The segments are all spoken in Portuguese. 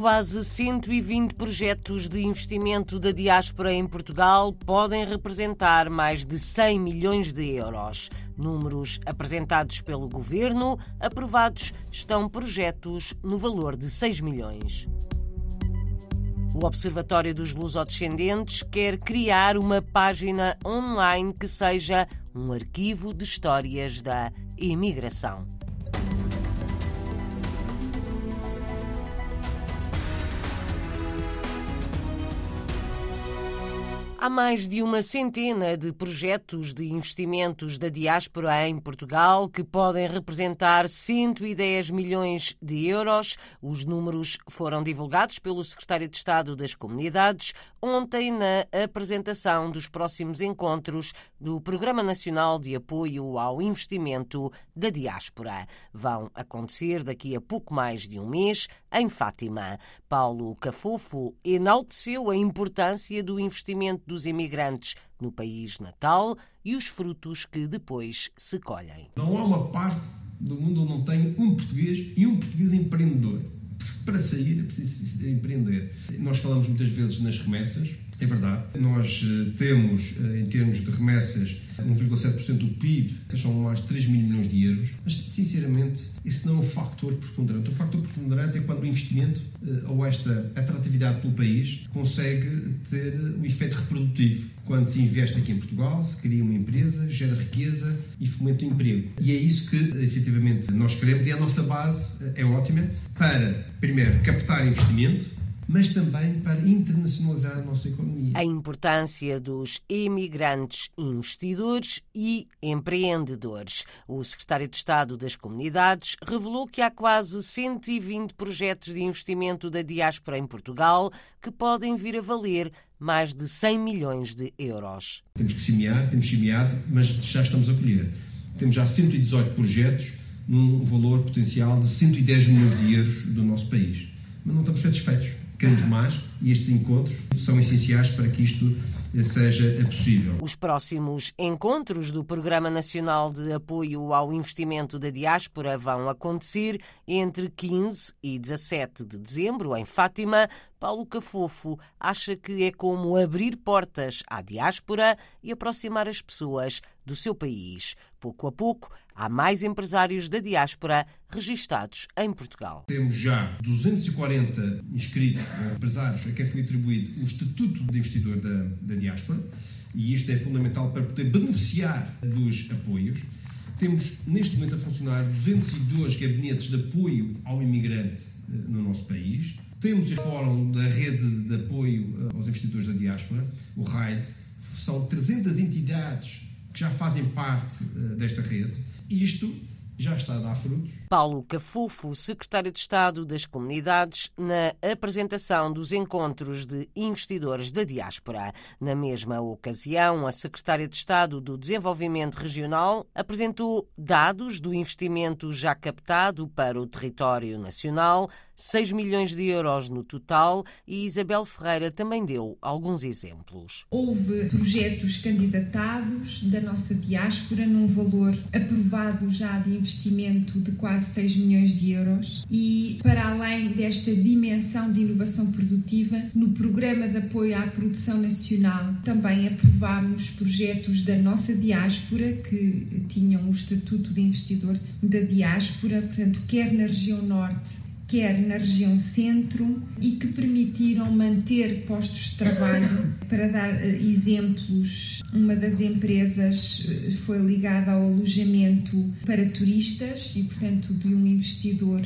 quase 120 projetos de investimento da diáspora em Portugal podem representar mais de 100 milhões de euros. Números apresentados pelo governo, aprovados estão projetos no valor de 6 milhões. O Observatório dos Lusodescendentes quer criar uma página online que seja um arquivo de histórias da imigração. Há mais de uma centena de projetos de investimentos da diáspora em Portugal que podem representar 110 milhões de euros. Os números foram divulgados pelo Secretário de Estado das Comunidades ontem na apresentação dos próximos encontros do Programa Nacional de Apoio ao Investimento da Diáspora. Vão acontecer daqui a pouco mais de um mês em Fátima. Paulo Cafofo enalteceu a importância do investimento dos imigrantes no país natal e os frutos que depois se colhem. Não há uma parte do mundo onde não tem um português e um português empreendedor. Para sair é preciso empreender. Nós falamos muitas vezes nas remessas, é verdade. Nós eh, temos, eh, em termos de remessas, 1,7% do PIB, são mais de 3 mil milhões de euros, mas, sinceramente, esse não é o fator preponderante. O fator preponderante é quando o investimento eh, ou esta atratividade pelo país consegue ter o efeito reprodutivo. Quando se investe aqui em Portugal, se cria uma empresa, gera riqueza e fomenta o emprego. E é isso que, efetivamente, nós queremos e a nossa base é ótima para, primeiro, captar investimento, mas também para internacionalizar a nossa economia. A importância dos imigrantes investidores e empreendedores. O secretário de Estado das Comunidades revelou que há quase 120 projetos de investimento da diáspora em Portugal que podem vir a valer mais de 100 milhões de euros. Temos que semear, temos semeado, mas já estamos a colher. Temos já 118 projetos num valor potencial de 110 milhões de euros do nosso país. Mas não estamos satisfeitos e estes encontros são essenciais para que isto seja possível. Os próximos encontros do Programa Nacional de Apoio ao Investimento da Diáspora vão acontecer entre 15 e 17 de dezembro, em Fátima. Paulo Cafofo acha que é como abrir portas à diáspora e aproximar as pessoas do seu país. Pouco a pouco, há mais empresários da diáspora registados em Portugal. Temos já 240 inscritos empresários a quem foi atribuído o Estatuto de Investidor da, da diáspora e isto é fundamental para poder beneficiar dos apoios. Temos neste momento a funcionar 202 gabinetes de apoio ao imigrante eh, no nosso país. Temos o Fórum da Rede de Apoio eh, aos Investidores da Diáspora, o RAID. São 300 entidades que já fazem parte uh, desta rede. Isto já está a dar frutos. Paulo Cafufo, secretário de Estado das Comunidades, na apresentação dos encontros de investidores da diáspora. Na mesma ocasião, a secretária de Estado do Desenvolvimento Regional apresentou dados do investimento já captado para o território nacional 6 milhões de euros no total e Isabel Ferreira também deu alguns exemplos. Houve projetos candidatados da nossa diáspora num valor aprovado já de investimento de quase 6 milhões de euros e para além desta dimensão de inovação produtiva, no programa de apoio à produção nacional também aprovámos projetos da nossa diáspora que tinham o estatuto de investidor da diáspora, portanto, quer na região norte quer na região centro e que permitiram manter postos de trabalho. Para dar eh, exemplos, uma das empresas eh, foi ligada ao alojamento para turistas e, portanto, de um investidor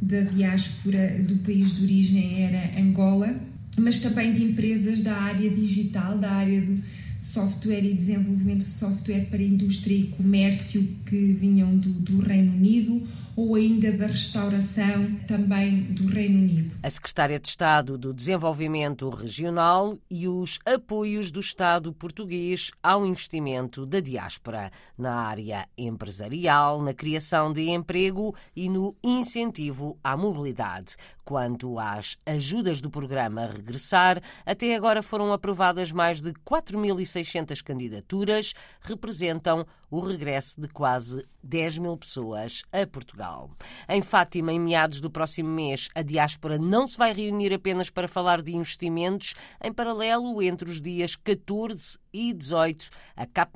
da diáspora do país de origem era Angola, mas também de empresas da área digital, da área do software e desenvolvimento de software para indústria e comércio que vinham do, do Reino Unido ou ainda da restauração também do Reino Unido. A Secretária de Estado do Desenvolvimento Regional e os apoios do Estado português ao investimento da diáspora na área empresarial, na criação de emprego e no incentivo à mobilidade. Quanto às ajudas do programa Regressar, até agora foram aprovadas mais de 4.600 candidaturas, representam o regresso de quase 10 mil pessoas a Portugal. Portugal. Em Fátima, em meados do próximo mês, a diáspora não se vai reunir apenas para falar de investimentos. Em paralelo, entre os dias 14 e 18, a CAP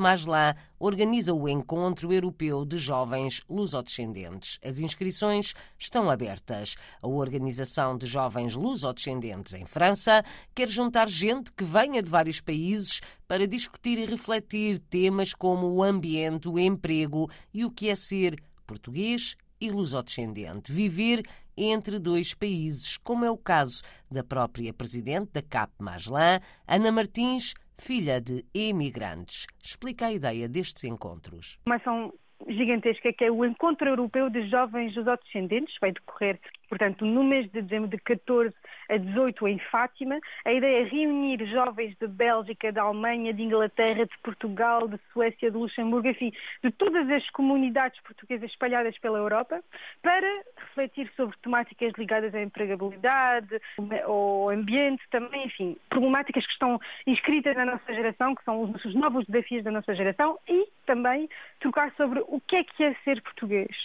organiza o Encontro Europeu de Jovens Lusodescendentes. As inscrições estão abertas. A Organização de Jovens Lusodescendentes em França quer juntar gente que venha de vários países para discutir e refletir temas como o ambiente, o emprego e o que é ser português e lusodescendente. Viver entre dois países, como é o caso da própria presidente da CAP Maslan, Ana Martins, filha de emigrantes. Explica a ideia destes encontros. Uma ação gigantesca que é o Encontro Europeu de Jovens Lusodescendentes, vai decorrer portanto, no mês de dezembro, de 14 a 18, em Fátima. A ideia é reunir jovens de Bélgica, da Alemanha, de Inglaterra, de Portugal, de Suécia, de Luxemburgo, enfim, de todas as comunidades portuguesas espalhadas pela Europa, para refletir sobre temáticas ligadas à empregabilidade, ao ambiente também, enfim, problemáticas que estão inscritas na nossa geração, que são os novos desafios da nossa geração, e também trocar sobre o que é que é ser português.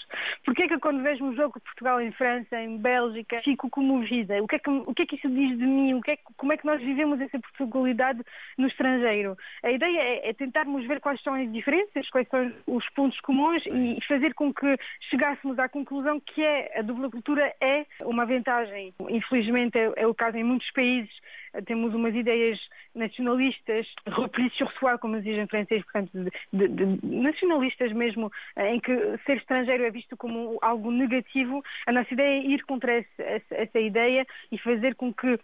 Porque é que quando vejo um jogo de Portugal em França, em Bélgica, fico comovida. O que é que, o que, é que isso diz de mim? O que é, como é que nós vivemos essa Portugalidade no estrangeiro? A ideia é, é tentarmos ver quais são as diferenças, quais são os pontos comuns e fazer com que chegássemos à conclusão que é, a dupla cultura é uma vantagem. Infelizmente é, é o caso em muitos países temos umas ideias nacionalistas, repli sur soi, como dizem em francês, portanto, de, de, de, nacionalistas mesmo, em que ser estrangeiro é visto como algo negativo. A nossa ideia é ir contra essa, essa, essa ideia e fazer com que uh,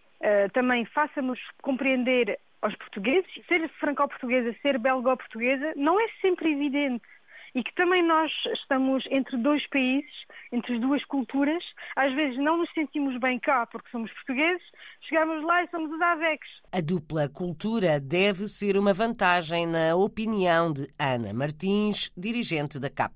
também façamos compreender aos portugueses, ser franco-portuguesa, ser belgo-portuguesa, não é sempre evidente e que também nós estamos entre dois países, entre as duas culturas, às vezes não nos sentimos bem cá porque somos portugueses, chegamos lá e somos os AVECs. A dupla cultura deve ser uma vantagem na opinião de Ana Martins, dirigente da CAP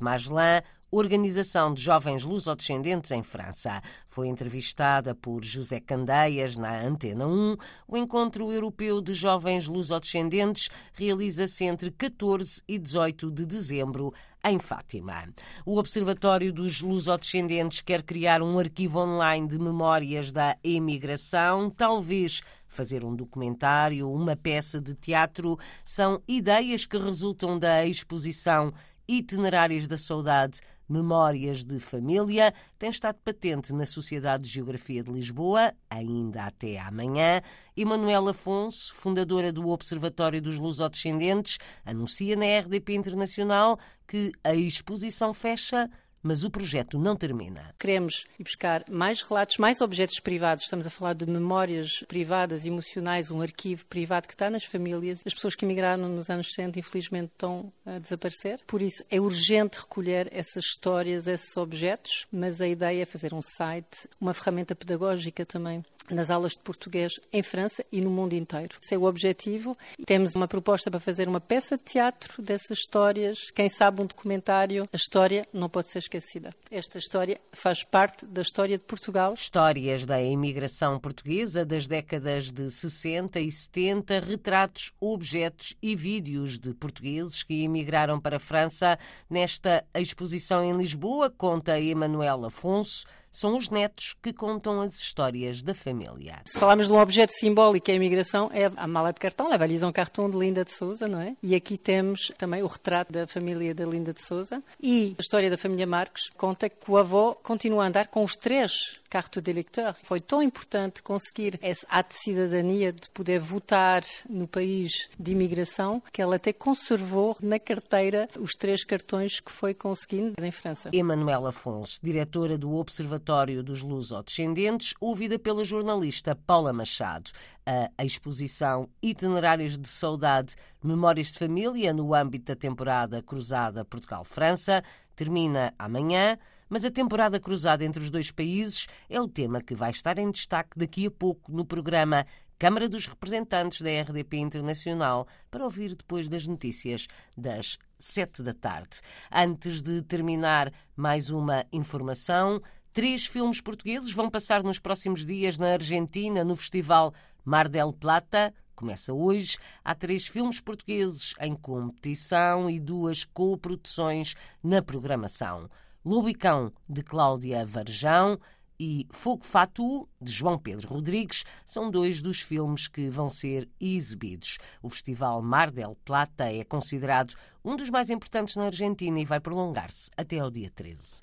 Organização de Jovens Lusodescendentes em França. Foi entrevistada por José Candeias na Antena 1. O Encontro Europeu de Jovens Lusodescendentes realiza-se entre 14 e 18 de dezembro em Fátima. O Observatório dos Lusodescendentes quer criar um arquivo online de memórias da emigração, talvez fazer um documentário, uma peça de teatro, são ideias que resultam da exposição Itinerários da Saudade Memórias de Família tem estado patente na Sociedade de Geografia de Lisboa, ainda até amanhã. Emanuela Afonso, fundadora do Observatório dos Lusodescendentes, anuncia na RDP Internacional que a exposição fecha mas o projeto não termina. Queremos ir buscar mais relatos, mais objetos privados. Estamos a falar de memórias privadas, emocionais, um arquivo privado que está nas famílias. As pessoas que emigraram nos anos 60, infelizmente, estão a desaparecer. Por isso, é urgente recolher essas histórias, esses objetos, mas a ideia é fazer um site, uma ferramenta pedagógica também nas aulas de português em França e no mundo inteiro. Esse é o objetivo. Temos uma proposta para fazer uma peça de teatro dessas histórias. Quem sabe um documentário, a história não pode ser esquecida. Esta história faz parte da história de Portugal. Histórias da imigração portuguesa das décadas de 60 e 70, retratos, objetos e vídeos de portugueses que emigraram para a França. Nesta exposição em Lisboa, conta Emanuel Afonso, são os netos que contam as histórias da família. Se falarmos de um objeto simbólico, a imigração é a mala de cartão, a valise um cartão de Linda de Souza, não é? E aqui temos também o retrato da família da Linda de Souza. E a história da família Marques conta que o avô continua a andar com os três carta de eleitor. Foi tão importante conseguir esse ato de cidadania, de poder votar no país de imigração, que ela até conservou na carteira os três cartões que foi conseguindo em França. Emanuela Afonso, diretora do Observatório dos Luso-Descendentes, ouvida pela jornalista Paula Machado. A exposição Itinerários de Saudade, Memórias de Família, no âmbito da temporada Cruzada Portugal-França, termina amanhã mas a temporada cruzada entre os dois países é o tema que vai estar em destaque daqui a pouco no programa Câmara dos Representantes da RDP Internacional, para ouvir depois das notícias das sete da tarde. Antes de terminar, mais uma informação. Três filmes portugueses vão passar nos próximos dias na Argentina, no Festival Mar del Plata. Começa hoje. Há três filmes portugueses em competição e duas co-produções na programação. Lubicão, de Cláudia Varjão, e Fogo Fatu, de João Pedro Rodrigues, são dois dos filmes que vão ser exibidos. O Festival Mar del Plata é considerado um dos mais importantes na Argentina e vai prolongar-se até ao dia 13.